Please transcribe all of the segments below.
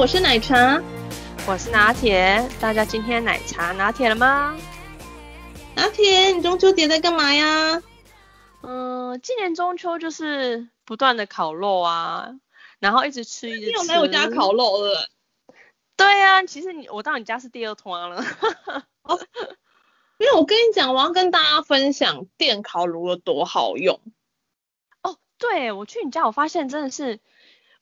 我是奶茶。我是拿铁，大家今天奶茶拿铁了吗？拿铁，你中秋节在干嘛呀？嗯，今年中秋就是不断的烤肉啊，然后一直吃一直吃。你有来我家烤肉了？对、啊，其实你我到你家是第二趟了。哦，因为我跟你讲，我要跟大家分享电烤炉有多好用。哦，对，我去你家，我发现真的是，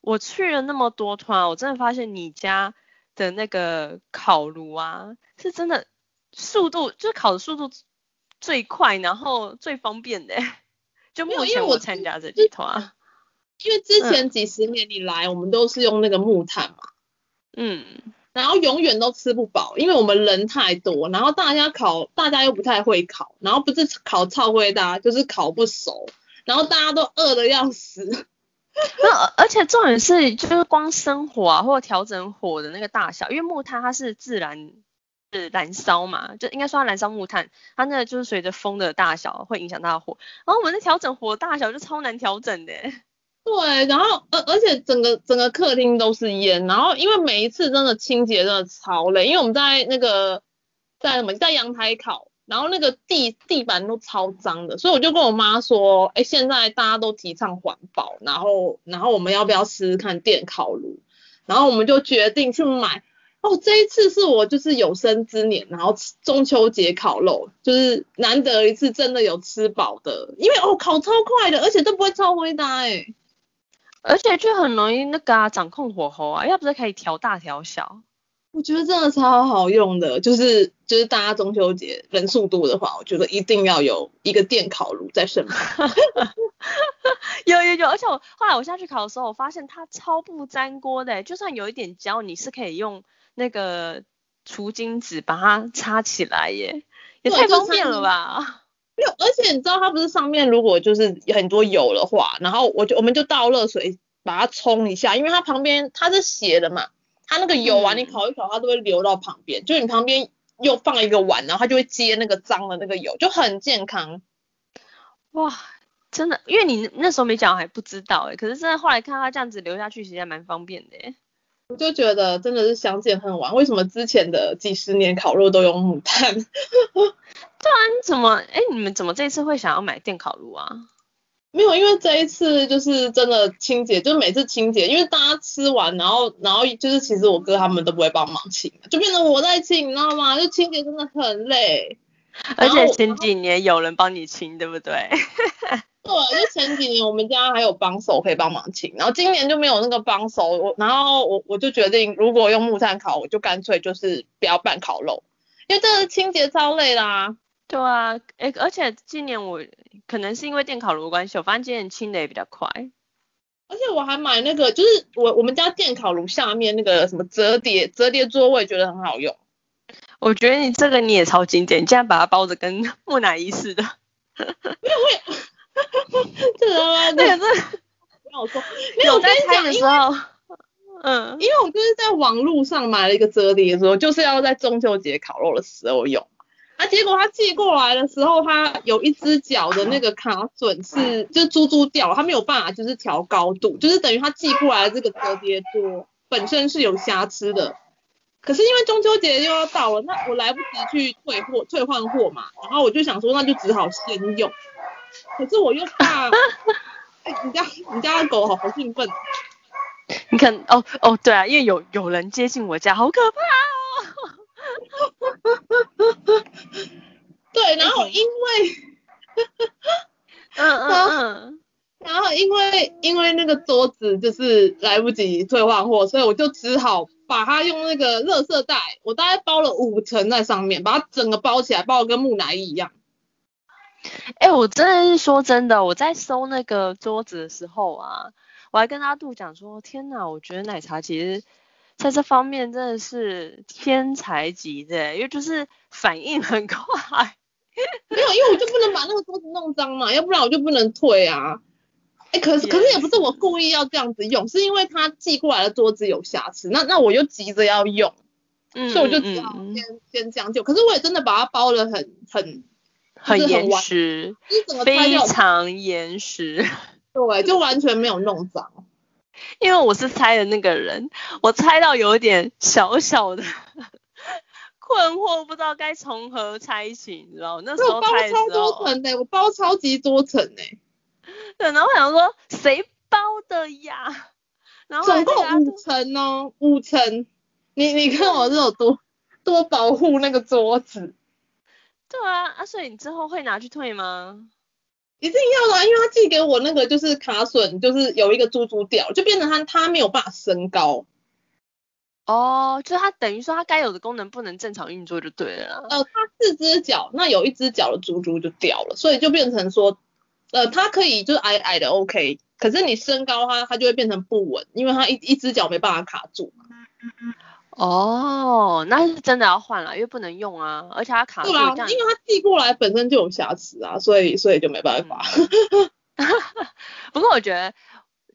我去了那么多趟，我真的发现你家的那个烤炉啊，是真的速度，就是烤的速度最快，然后最方便的。就目前我参加这几团，因为之前几十年以来，我们都是用那个木炭嘛，嗯，然后永远都吃不饱，因为我们人太多，然后大家烤，大家又不太会烤，然后不是烤超会大，就是烤不熟，然后大家都饿得要死。那而且重点是，就是光生火啊，或者调整火的那个大小，因为木炭它是自然。是燃烧嘛，就应该说它燃烧木炭，它那个就是随着风的大小会影响它的火，然后我们的调整火大小就超难调整的。对，然后而而且整个整个客厅都是烟，然后因为每一次真的清洁真的超累，因为我们在那个在什么在阳台烤，然后那个地地板都超脏的，所以我就跟我妈说，哎，现在大家都提倡环保，然后然后我们要不要试试看电烤炉？然后我们就决定去买。哦，这一次是我就是有生之年，然后中秋节烤肉，就是难得一次真的有吃饱的，因为哦烤超快的，而且都不会超灰搭哎，而且就很容易那个啊掌控火候啊，要不是可以调大调小，我觉得真的超好用的，就是就是大家中秋节人数多的话，我觉得一定要有一个电烤炉在身旁。有有有，而且我后来我下去烤的时候，我发现它超不粘锅的，就算有一点焦，你是可以用。那个除菌纸把它擦起来耶，也太方便了吧！没有，而且你知道它不是上面如果就是很多油的话，然后我就我们就倒热水把它冲一下，因为它旁边它是斜的嘛，它那个油啊，你烤一烤它都会流到旁边，嗯、就你旁边又放一个碗，然后它就会接那个脏的那个油，就很健康。哇，真的，因为你那时候没讲还不知道哎，可是真的后来看它这样子流下去，其实还蛮方便的耶。我就觉得真的是相见恨晚，为什么之前的几十年烤肉都用木炭？对啊，你怎么，哎，你们怎么这一次会想要买电烤炉啊？没有，因为这一次就是真的清洁，就是每次清洁，因为大家吃完，然后然后就是其实我哥他们都不会帮忙清，就变成我在清，你知道吗？就清洁真的很累，而且前几年有人帮你清，对不对？对，就前几年我们家还有帮手可以帮忙清，然后今年就没有那个帮手，我然后我我就决定，如果用木炭烤，我就干脆就是不要办烤肉，因为这个清洁超累啦。对啊，哎，而且今年我可能是因为电烤炉的关系，我发现今年清的也比较快。而且我还买那个，就是我我们家电烤炉下面那个什么折叠折叠桌，我也觉得很好用。我觉得你这个你也超经典，你竟然把它包的跟 木乃伊似的。没有，会。这个吗？那个是，跟我说，有在拆的时候，嗯，因为我就是在网络上买了一个折叠桌，就是要在中秋节烤肉的时候用。啊，结果他寄过来的时候，他有一只脚的那个卡榫是就珠珠掉了，他没有办法就是调高度，就是等于他寄过来的这个折叠桌本身是有瑕疵的。可是因为中秋节又要到了，那我来不及去退货退换货嘛，然后我就想说那就只好先用。可是我又怕，哎，你家你家的狗好好兴奋。你看，哦哦，对啊，因为有有人接近我家，好可怕哦。对，然后因为，嗯嗯嗯，然后因为因为那个桌子就是来不及退换货，所以我就只好把它用那个热色袋，我大概包了五层在上面，把它整个包起来，包的跟木乃伊一样。哎、欸，我真的是说真的，我在收那个桌子的时候啊，我还跟阿杜讲说，天哪，我觉得奶茶其实在这方面真的是天才级的，因为就是反应很快。没有，因为我就不能把那个桌子弄脏嘛，要不然我就不能退啊。哎、欸，可是可是也不是我故意要这样子用，是因为他寄过来的桌子有瑕疵，那那我又急着要用，嗯，所以我就只好先先将就。可是我也真的把它包得很很很严实，非，常严实。对，就完全没有弄脏。因为我是猜的那个人，我猜到有一点小小的 困惑，不知道该从何猜起，你知道吗？那时候包超猜的时候，多层的，我包超级多层呢，对，然后我想说谁包的呀？然后总共五层哦，五层。你你看我是有多多保护那个桌子，对啊，啊，所以你之后会拿去退吗？一定要的啊，因为他寄给我那个就是卡榫，就是有一个珠珠掉，就变成他他没有办法升高。哦，就是它等于说他该有的功能不能正常运作就对了啦。呃，它四只脚，那有一只脚的珠珠就掉了，所以就变成说，呃，它可以就是矮矮的 OK，可是你升高它，它就会变成不稳，因为它一一只脚没办法卡住。哦，那是真的要换了，因为不能用啊，而且它卡住对啊，因为它寄过来本身就有瑕疵啊，所以所以就没办法。不过我觉得，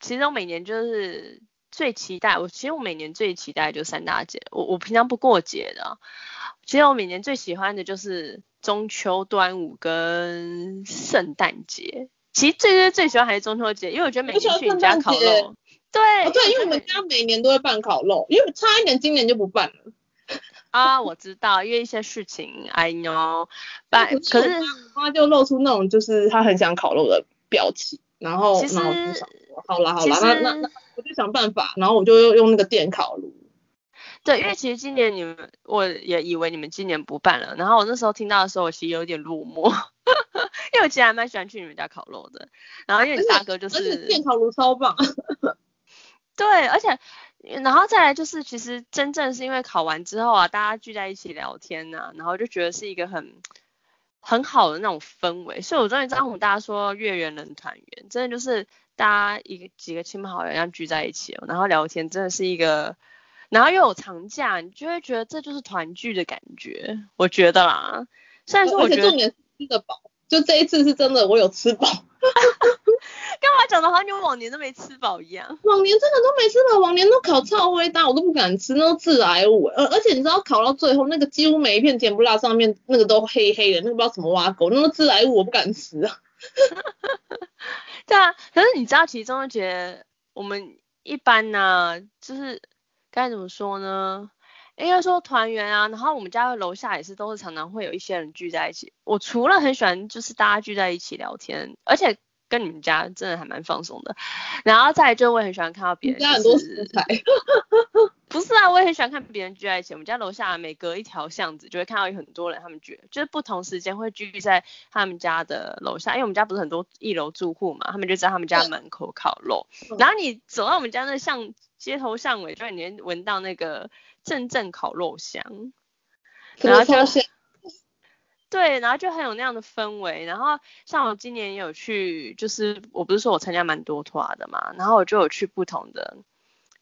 其实我每年就是最期待，我其实我每年最期待的就是三大节，我我平常不过节的啊，其实我每年最喜欢的就是中秋、端午跟圣诞节。其实最最最喜欢还是中秋节，因为我觉得每年去你家烤肉，对、哦，对，因为我们家每年都会办烤肉，因为差一点今年就不办了。啊，我知道，因为一些事情，I know，但可是我妈就露出那种就是他很想烤肉的表情，然后然后我就想好啦好啦，那那那我就想办法，然后我就用那个电烤炉。对，因为其实今年你们，我也以为你们今年不办了，然后我那时候听到的时候，我其实有点落寞，因为我其实还蛮喜欢去你们家烤肉的，然后因为你大哥就而且是，电烤炉超棒。对，而且然后再来就是，其实真正是因为考完之后啊，大家聚在一起聊天呐、啊，然后就觉得是一个很很好的那种氛围，所以我终于知道为什么大家说月圆人团圆，真的就是大家一个几个亲朋好友要聚在一起哦，然后聊天真的是一个。然后又有长假，你就会觉得这就是团聚的感觉，我觉得啦。虽然说我觉得重点是吃得饱，就这一次是真的我有吃饱。干嘛讲的好像你往年都没吃饱一样？往年真的都没吃饱，往年都烤超灰大，我都不敢吃，那都致癌物。而而且你知道烤到最后，那个几乎每一片甜不辣上面那个都黑黑的，那个不知道什么挖狗，那个致癌物我不敢吃啊。对啊，可是你知道，其实中秋节我们一般呢、啊，就是。该怎么说呢？应该说团圆啊，然后我们家的楼下也是，都是常常会有一些人聚在一起。我除了很喜欢就是大家聚在一起聊天，而且跟你们家真的还蛮放松的。然后再来就我也很喜欢看到别人、就是，家很多食材。不是啊，我也很喜欢看别人聚在一起。我们家楼下每隔一条巷子就会看到有很多人，他们聚，就是不同时间会聚在他们家的楼下，因为我们家不是很多一楼住户嘛，他们就在他们家门口烤肉。嗯、然后你走到我们家那巷街头巷尾，就你能闻到那个阵阵烤肉香，然后就对，然后就很有那样的氛围。然后像我今年也有去，就是我不是说我参加蛮多团的嘛，然后我就有去不同的。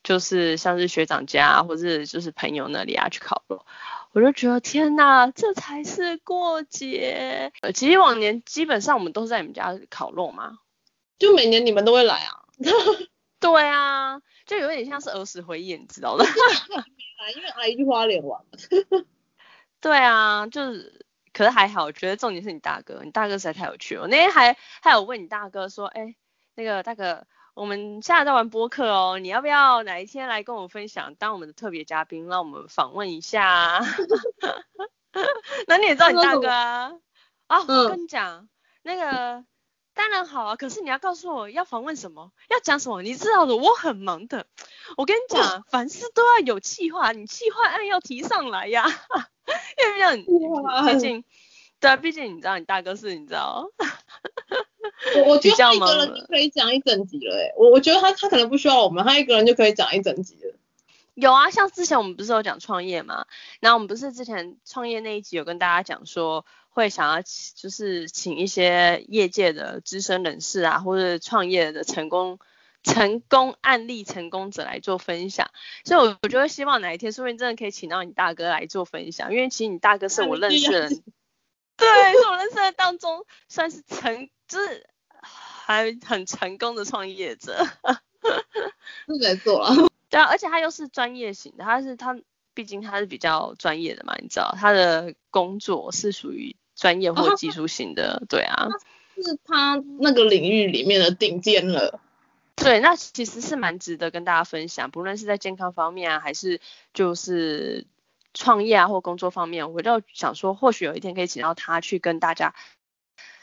就是像是学长家，或者就是朋友那里啊去烤肉，我就觉得天哪，这才是过节。呃，其实往年基本上我们都是在你们家烤肉嘛，就每年你们都会来啊。对啊，就有点像是儿时回忆，你知道的。因为阿姨去花莲玩。对啊，就是，可是还好，我觉得重点是你大哥，你大哥实在太有趣了。我那天还还有问你大哥说，哎，那个大哥。我们现在在玩播客哦，你要不要哪一天来跟我们分享，当我们的特别嘉宾，让我们访问一下啊？那你也知道你大哥啊？啊，我跟你讲，嗯、那个当然好啊，可是你要告诉我要访问什么，要讲什么，你知道的，我很忙的。我跟你讲，凡事都要有计划，你计划案要提上来呀，因为这样，毕竟，对啊，毕竟你知道你大哥是，你知道。我我觉得他一个人就可以讲一整集了，哎，我我觉得他他可能不需要我们，他一个人就可以讲一整集了。有啊，像之前我们不是有讲创业嘛，然后我们不是之前创业那一集有跟大家讲说，会想要就是请一些业界的资深人士啊，或者创业的成功成功案例成功者来做分享，所以我我就会希望哪一天说不定真的可以请到你大哥来做分享，因为其实你大哥是我认识的人。对，是我人生当中算是成，就是还很成功的创业者。是没错啊。对啊，而且他又是专业型的，他是他，毕竟他是比较专业的嘛，你知道，他的工作是属于专业或技术型的，哦、对啊，是他那个领域里面的顶尖了。对，那其实是蛮值得跟大家分享，不论是在健康方面啊，还是就是创业啊或工作方面，我就想说，或许有一天可以请到他去跟大家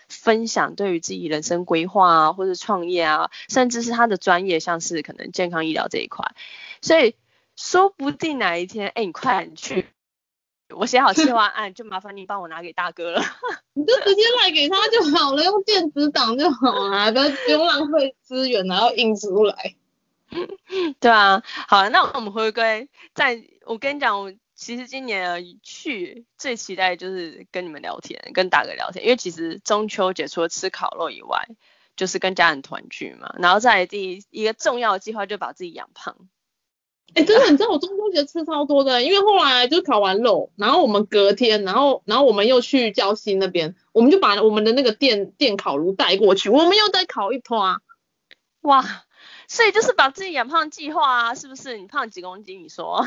分享对于自己人生规划啊，或者创业啊，甚至是他的专业，像是可能健康医疗这一块，所以说不定哪一天，哎，你快点去，我写好计划案，就麻烦你帮我拿给大哥了，你就直接赖给他就好了，用电子档就好了，不不用浪费资源，然后印出来。对啊，好，那我们回归，在我跟你讲我。其实今年去最期待就是跟你们聊天，跟大哥聊天，因为其实中秋节除了吃烤肉以外，就是跟家人团聚嘛。然后再来第一一个重要的计划，就把自己养胖。哎、真的，你知道我中秋节吃超多的，因为后来就烤完肉，然后我们隔天，然后然后我们又去礁溪那边，我们就把我们的那个电电烤炉带过去，我们又再烤一坨啊。哇，所以就是把自己养胖计划啊，是不是？你胖几公斤？你说？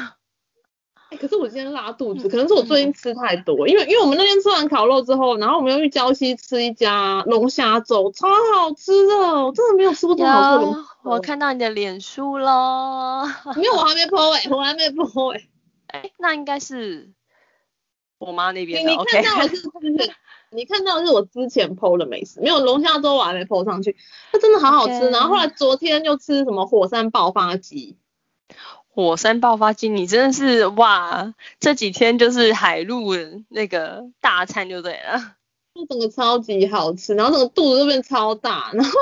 欸、可是我今天拉肚子，可能是我最近吃太多，因为因为我们那天吃完烤肉之后，然后我们又去礁溪吃一家龙虾粥，超好吃的，我真的没有吃过这么好吃的。我看到你的脸书了，没有，我还没 po 哎、欸，我还没 po 哎、欸，哎、欸，那应该是我妈那边的。你看到的是.你看到的是我之前 po 的美食，没有龙虾粥我还没 po 上去，它真的好好吃。Okay. 然后后来昨天又吃什么火山爆发鸡。火山爆发鸡，你真的是哇！这几天就是海陆那个大餐就对了，就整个超级好吃，然后整个肚子都变超大，然后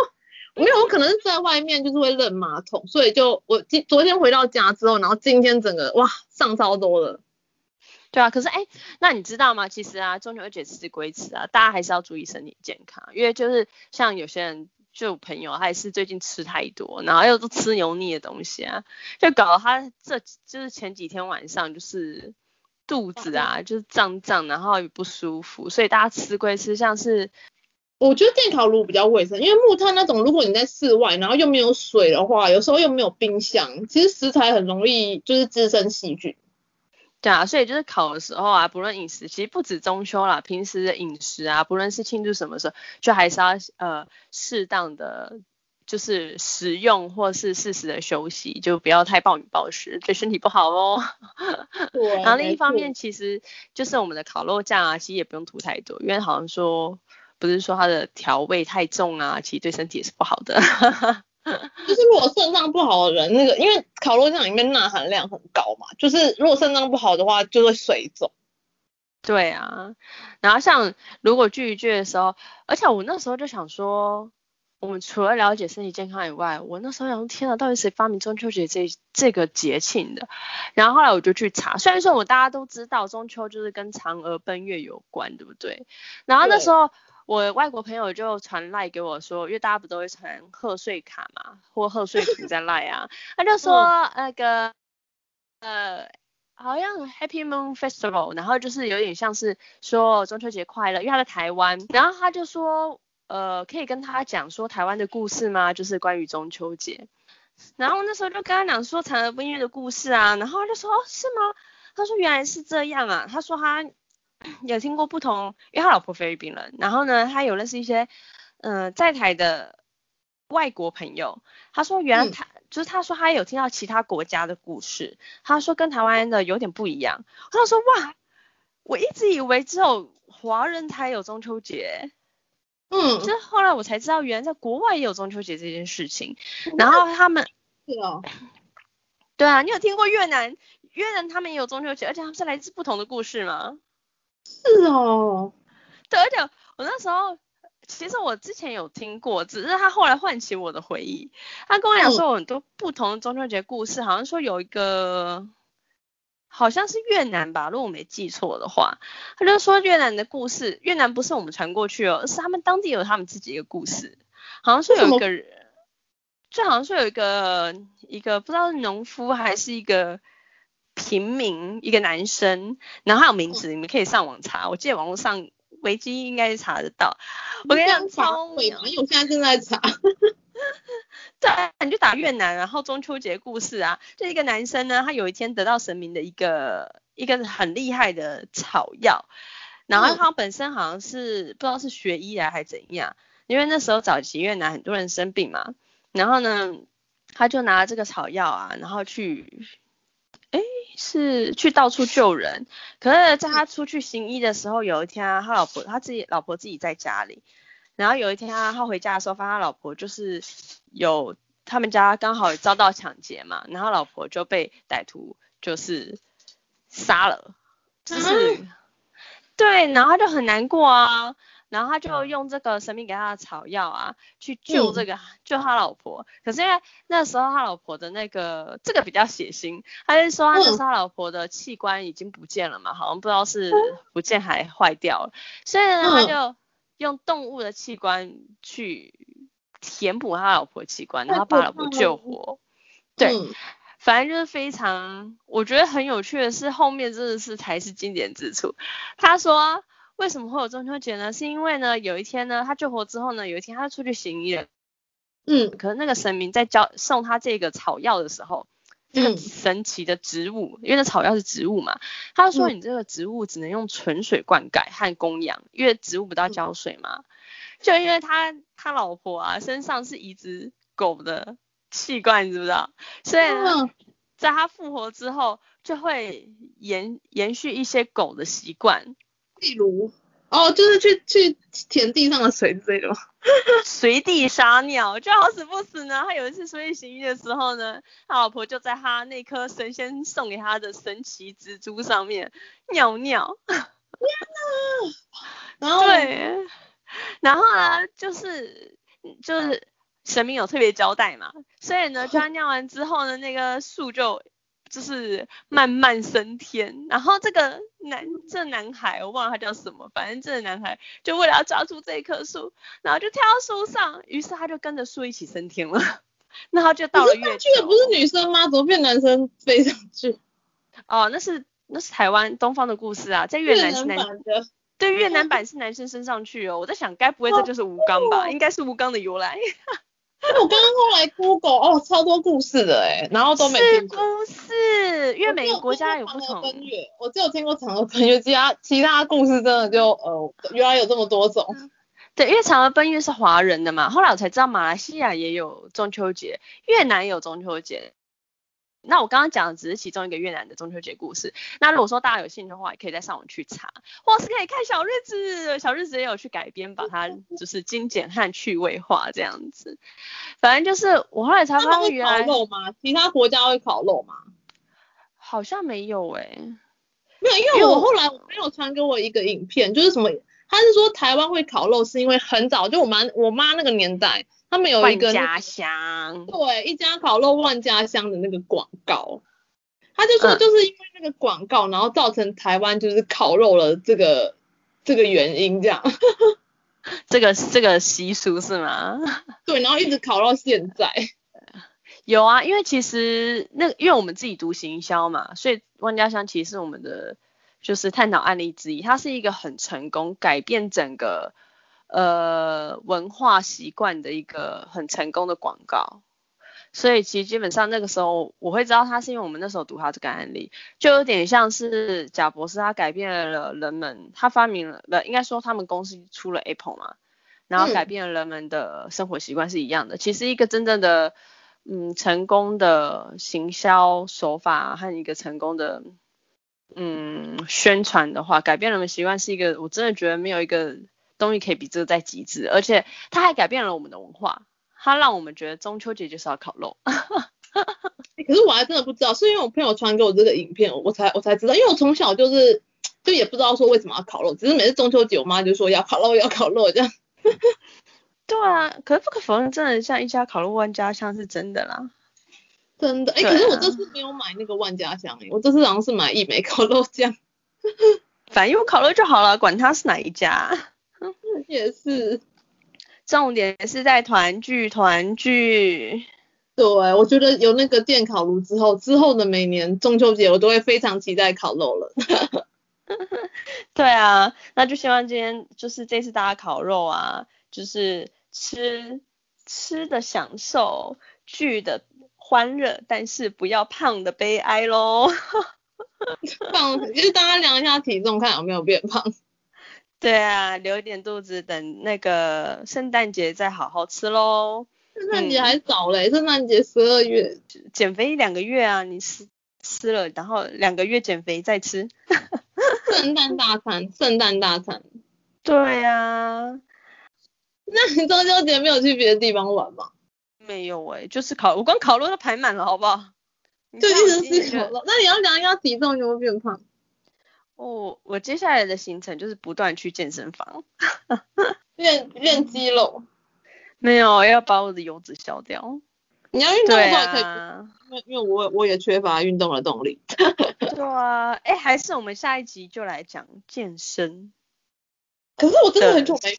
没有，我可能是在外面就是会扔马桶，所以就我今昨天回到家之后，然后今天整个哇上超多了。对啊，可是哎，那你知道吗？其实啊，中秋节吃归吃啊，大家还是要注意身体健康，因为就是像有些人。就朋友，他也是最近吃太多，然后又都吃油腻的东西啊，就搞得他这就是前几天晚上就是肚子啊，就是胀胀，然后也不舒服，所以大家吃归吃，像是我觉得电烤炉比较卫生，因为木炭那种，如果你在室外，然后又没有水的话，有时候又没有冰箱，其实食材很容易就是滋生细菌。对啊，所以就是考的时候啊，不论饮食，其实不止中秋啦，平时的饮食啊，不论是庆祝什么时候，就还是要呃适当的就是食用或是适时的休息，就不要太暴饮暴食，对身体不好哦。对。然后另一方面，其实就是我们的烤肉酱啊，其实也不用涂太多，因为好像说不是说它的调味太重啊，其实对身体也是不好的。就是如果肾脏不好的人，那个因为烤肉酱里面钠含量很高嘛，就是如果肾脏不好的话，就会水肿。对啊，然后像如果聚一聚的时候，而且我那时候就想说，我们除了了解身体健康以外，我那时候想说，天啊，到底谁发明中秋节这这个节庆的？然后后来我就去查，虽然说我大家都知道中秋就是跟嫦娥奔月有关，对不对？然后那时候。我外国朋友就传赖给我说，因为大家不都会传贺岁卡嘛，或贺岁图在赖啊，他就说那个呃，好像 Happy Moon Festival，然后就是有点像是说中秋节快乐，因为他在台湾，然后他就说呃，可以跟他讲说台湾的故事吗？就是关于中秋节，然后那时候就跟他讲说嫦娥奔月的故事啊，然后他就说哦，是吗？他说原来是这样啊，他说他。有听过不同，因为他老婆菲律宾人，然后呢，他有认识一些，嗯、呃，在台的外国朋友，他说原来他、嗯、就是他说他有听到其他国家的故事，他说跟台湾的有点不一样，他说哇，我一直以为只有华人才有中秋节，嗯，就是后来我才知道原来在国外也有中秋节这件事情，然后他们，对啊，你有听过越南？越南他们也有中秋节，而且他们是来自不同的故事吗？是哦，对，而且我那时候其实我之前有听过，只是他后来唤起我的回忆。他跟我讲说有很多不同的中秋节故事，好像说有一个好像是越南吧，如果我没记错的话，他就说越南的故事，越南不是我们传过去哦，而是他们当地有他们自己一个故事，好像说有一个人，就好像说有一个一个不知道是农夫还是一个。平民一个男生，然后他有名字，你们可以上网查。我记得网络上维基应该是查得到。我跟你讲，超美，因为我现在正在查。对，你就打越南，然后中秋节故事啊，就一个男生呢，他有一天得到神明的一个一个很厉害的草药，然后他本身好像是、嗯、不知道是学医来还是怎样，因为那时候早期越南很多人生病嘛，然后呢，他就拿这个草药啊，然后去，哎，是去到处救人，可是在他出去行医的时候，有一天啊，他老婆他自己老婆自己在家里。然后有一天啊，他回家的时候，发现他老婆就是有他们家刚好遭到抢劫嘛，然后老婆就被歹徒就是杀了，就是、嗯、对，然后他就很难过啊，然后他就用这个神明给他的草药啊，去救这个、嗯、救他老婆。可是因为那时候他老婆的那个这个比较血腥，他就说他那时候他老婆的器官已经不见了嘛，好像不知道是不见还坏掉了，所以呢他就。嗯用动物的器官去填补他老婆器官，然后把老婆救活。对，嗯、反正就是非常，我觉得很有趣的是后面真的是才是经典之处。他说为什么会有中秋节呢？是因为呢有一天呢他救活之后呢有一天他出去行医了，嗯，可是那个神明在教送他这个草药的时候。这个神奇的植物，嗯、因为那草药是植物嘛，他说你这个植物只能用纯水灌溉和供养，因为植物不都要浇水嘛。就因为他他老婆啊身上是移植狗的器官，你知不知道？所以呢，在他复活之后，就会延延续一些狗的习惯，例如。哦，就是去去舔地上的水之类的吗？随地撒尿，就好死不死呢。他有一次出去行医的时候呢，他老婆就在他那颗神仙送给他的神奇蜘蛛上面尿尿。天哪！然后 对，然后呢，就是就是神明有特别交代嘛，所以呢，就他尿完之后呢，那个树就。就是慢慢升天，然后这个男这男孩我忘了他叫什么，反正这个男孩就为了要抓住这一棵树，然后就跳到树上，于是他就跟着树一起升天了。然后就到了月球。去的不是女生吗？怎么变男生飞上去？哦，那是那是台湾东方的故事啊，在越南是男生，对，越南版是男生升上去哦。我在想，该不会这就是吴刚吧？哦、应该是吴刚的由来。我刚刚后来 Google 哦，超多故事的哎，然后都没听过。故事，因为每个国家有不同。我只有听过嫦娥奔月，其他其他故事真的就呃，原来有这么多种。对，因为嫦娥奔月是华人的嘛，后来我才知道马来西亚也有中秋节，越南也有中秋节。那我刚刚讲的只是其中一个越南的中秋节故事。那如果说大家有兴趣的话，也可以在上网去查，或是可以看小日子，小日子也有去改编，把它就是精简和趣味化这样子。反正就是我后来才发现，原来烤肉吗？其他国家会烤肉吗？好像没有诶、欸，没有，因为我后来我朋友传给我一个影片，就是什么，他是说台湾会烤肉是因为很早就我妈我妈那个年代。他们有一个、那个、家乡，对，一家烤肉万家香的那个广告，他就说就是因为那个广告，嗯、然后造成台湾就是烤肉了这个 这个原因这样，这个这个习俗是吗？对，然后一直烤到现在。有啊，因为其实那因为我们自己读行销嘛，所以万家香其实是我们的就是探讨案例之一，它是一个很成功改变整个。呃，文化习惯的一个很成功的广告，所以其实基本上那个时候我会知道他是因为我们那时候读他这个案例，就有点像是贾博士他改变了人们，他发明了，应该说他们公司出了 Apple 嘛，然后改变了人们的生活习惯是一样的。嗯、其实一个真正的嗯成功的行销手法和一个成功的嗯宣传的话，改变人们习惯是一个，我真的觉得没有一个。东西可以比这个再极致，而且它还改变了我们的文化，它让我们觉得中秋节就是要烤肉。欸、可是我还真的不知道，是因为我朋友传给我这个影片，我才我才知道，因为我从小就是就也不知道说为什么要烤肉，只是每次中秋节我妈就说要烤肉要烤肉这样。对啊，可是不可否认，真的像一家烤肉万家香是真的啦，真的。哎、欸，啊、可是我这次没有买那个万家香，我这次好像是买一枚烤肉酱。反正有烤肉就好了，管它是哪一家。也是，重点是在团聚团聚。对，我觉得有那个电烤炉之后，之后的每年中秋节我都会非常期待烤肉了。对啊，那就希望今天就是这次大家烤肉啊，就是吃吃的享受，聚的欢乐，但是不要胖的悲哀喽。胖，就是大家量一下体重，看有没有变胖。对啊，留一点肚子，等那个圣诞节再好好吃喽。圣诞节还早嘞，圣诞节十二月，减肥一两个月啊，你吃吃了，然后两个月减肥再吃。圣诞大餐，圣诞大餐。对啊，那你中秋节没有去别的地方玩吗？没有哎、欸，就是烤，我光烤肉都排满了，好不好？就一直吃烤肉。那你要量一下体重，有没有变胖？哦，我接下来的行程就是不断去健身房，练练肌肉。没有，要把我的油脂消掉。你要运动的话可以，啊、因为因为我我也缺乏运动的动力。对啊，哎，还是我们下一集就来讲健身。可是我真的很久没。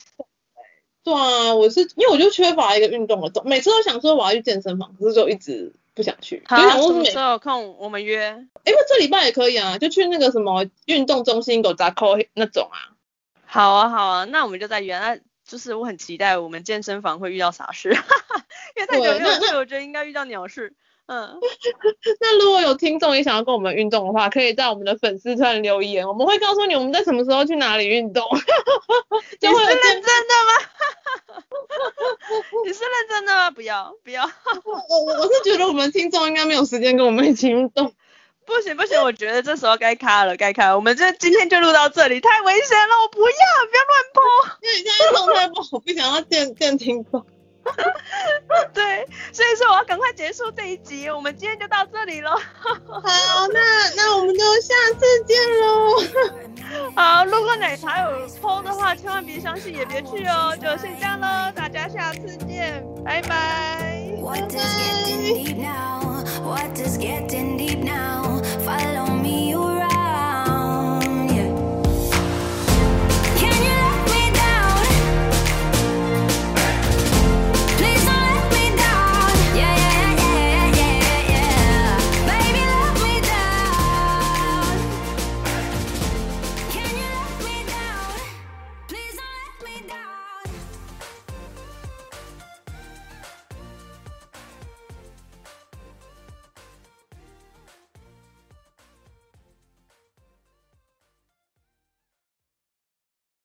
对啊，我是因为我就缺乏一个运动的动，每次都想说我要去健身房，可是就一直。不想去，好，什么时候有空我们约？因为这礼拜也可以啊，就去那个什么运动中心狗杂扣那种啊。好啊，好啊，那我们就在约。那就是我很期待我们健身房会遇到啥事，因为太久没有去，我觉得应该遇到鸟事。嗯，那如果有听众也想要跟我们运动的话，可以在我们的粉丝团留言，我们会告诉你我们在什么时候去哪里运动。你是认真的吗？你是认真的吗？不要不要，我我我是觉得我们听众应该没有时间跟我们一起运动。不行不行，我觉得这时候该卡了该卡了，我们这今天就录到这里，太危险了，我不要不要乱播，因为你现在状态不好，不想要见见听众。对，所以说我要赶快结束这一集，我们今天就到这里了。好，那那我们就下次见喽。好，如果奶茶有 PO 的话，千万别相信，也别去哦。就先这样喽，out to the gym. Bye bye. What Bye-bye. getting deep now? What is getting deep now?